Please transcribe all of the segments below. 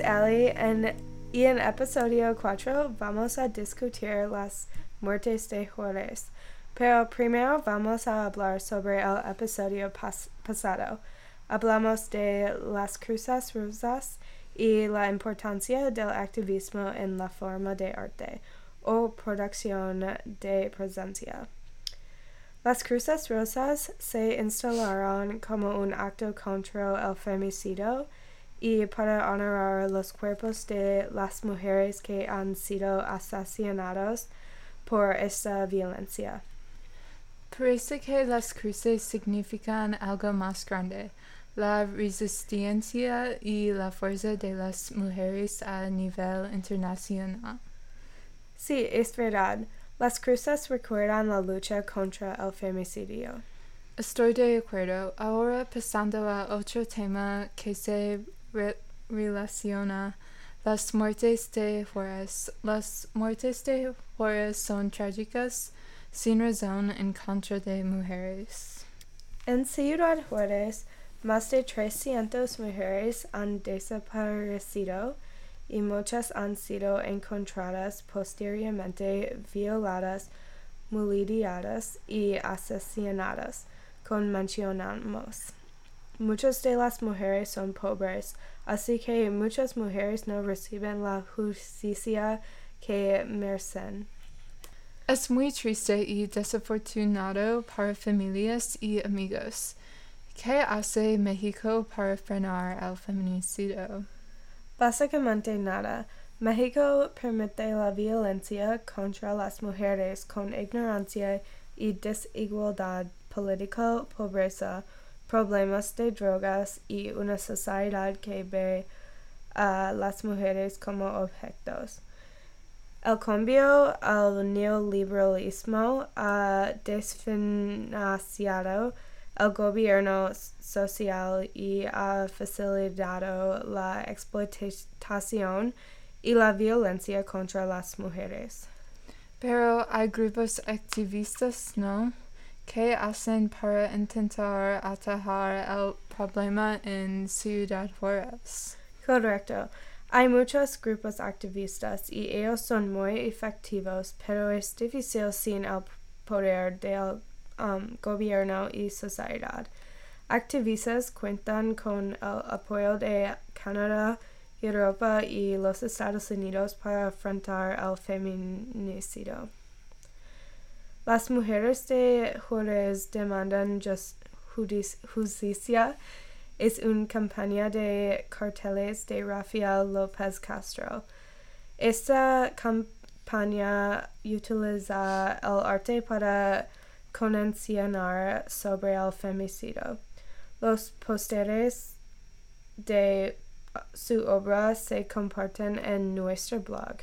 es Ali en, y en episodio 4 vamos a discutir las muertes de Juárez. Pero primero vamos a hablar sobre el episodio pas pasado. Hablamos de las cruzas rosas y la importancia del activismo en la forma de arte o producción de presencia. Las cruces rosas se instalaron como un acto contra el femicidio y para honorar los cuerpos de las mujeres que han sido asesinados por esta violencia. Parece que las cruces significan algo más grande, la resistencia y la fuerza de las mujeres a nivel internacional. Sí, es verdad. Las cruces recuerdan la lucha contra el femicidio. Estoy de acuerdo. Ahora pasando a otro tema que se re relaciona las muertes de Juárez. Las muertes de Juárez son trágicas sin razón en contra de mujeres. En Ciudad Juárez, más de 300 mujeres han desaparecido y muchas han sido encontradas posteriormente violadas, mutiladas y asesinadas, como mencionamos. Muchas de las mujeres son pobres, así que muchas mujeres no reciben la justicia que merecen. Es muy triste y desafortunado para familias y amigos. ¿Qué hace México para frenar el feminicidio? Básicamente nada. México permite la violencia contra las mujeres con ignorancia y desigualdad política, pobreza, problemas de drogas y una sociedad que ve a las mujeres como objetos. El cambio al neoliberalismo ha desfinanciado el gobierno social y ha facilitado la explotación y la violencia contra las mujeres. Pero hay grupos activistas, ¿no? Que hacen para intentar atajar el problema en Ciudad Juárez. Correcto. Hay muchos grupos activistas y ellos son muy efectivos, pero es difícil sin el poder del um, gobierno y sociedad. Activistas cuentan con el apoyo de Canadá, Europa y los Estados Unidos para enfrentar el feminicidio. Las mujeres de Juárez demandan justicia. Es una campaña de carteles de Rafael López Castro. Esta campaña utiliza el arte para concienciar sobre el femicidio. Los pósteres de su obra se comparten en nuestro blog.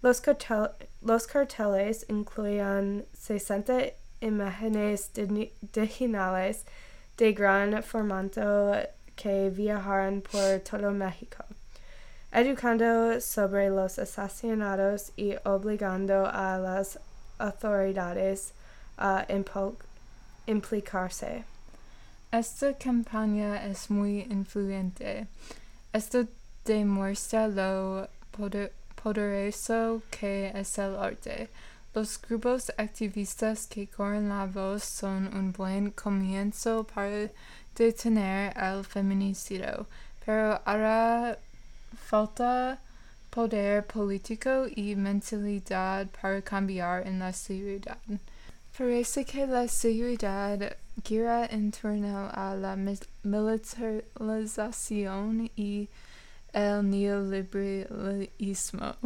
Los, cartel los carteles incluían 60 imágenes digitales de gran formato que viajaron por todo México, educando sobre los asesinatos y obligando a las autoridades a implicarse. Esta campaña es muy influyente. Esto demuestra lo poder poderoso que es el arte. Los grupos activistas que corren la voz son un buen comienzo para detener el feminicidio, pero hará falta poder político y mentalidad para cambiar en la ciudad. Parece que la ciudad gira en torno a la militarización y el neoliberalismo.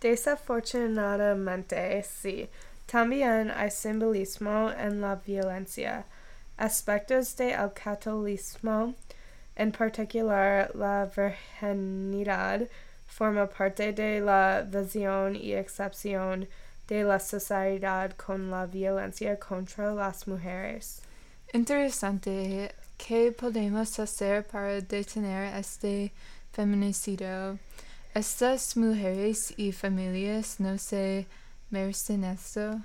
Desafortunadamente, sí. También hay simbolismo en la violencia. Aspectos del de catolicismo, en particular la virginidad, forma parte de la visión y excepción de la sociedad con la violencia contra las mujeres. Interesante. ¿Qué podemos hacer para detener este feminicidio? ¿Estas mujeres y familias no se merecen esto?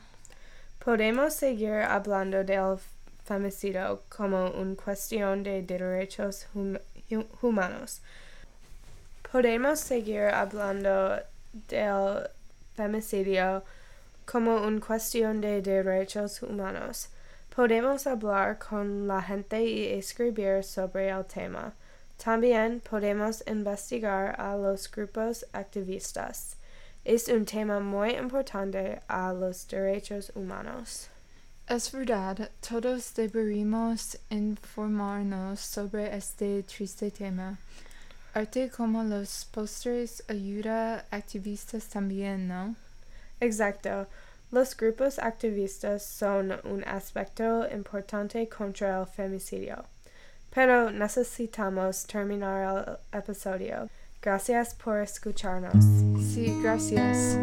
Podemos seguir hablando del femicidio como una cuestión de derechos hum humanos, Podemos seguir hablando del femicidio como una cuestión de derechos humanos. Podemos hablar con la gente y escribir sobre el tema. También podemos investigar a los grupos activistas. Es un tema muy importante a los derechos humanos. Es verdad, todos deberíamos informarnos sobre este triste tema. Arte como los postres ayuda a activistas también, ¿no? Exacto. Los grupos activistas son un aspecto importante contra el femicidio. Pero necesitamos terminar el episodio. Gracias por escucharnos. Sí, gracias.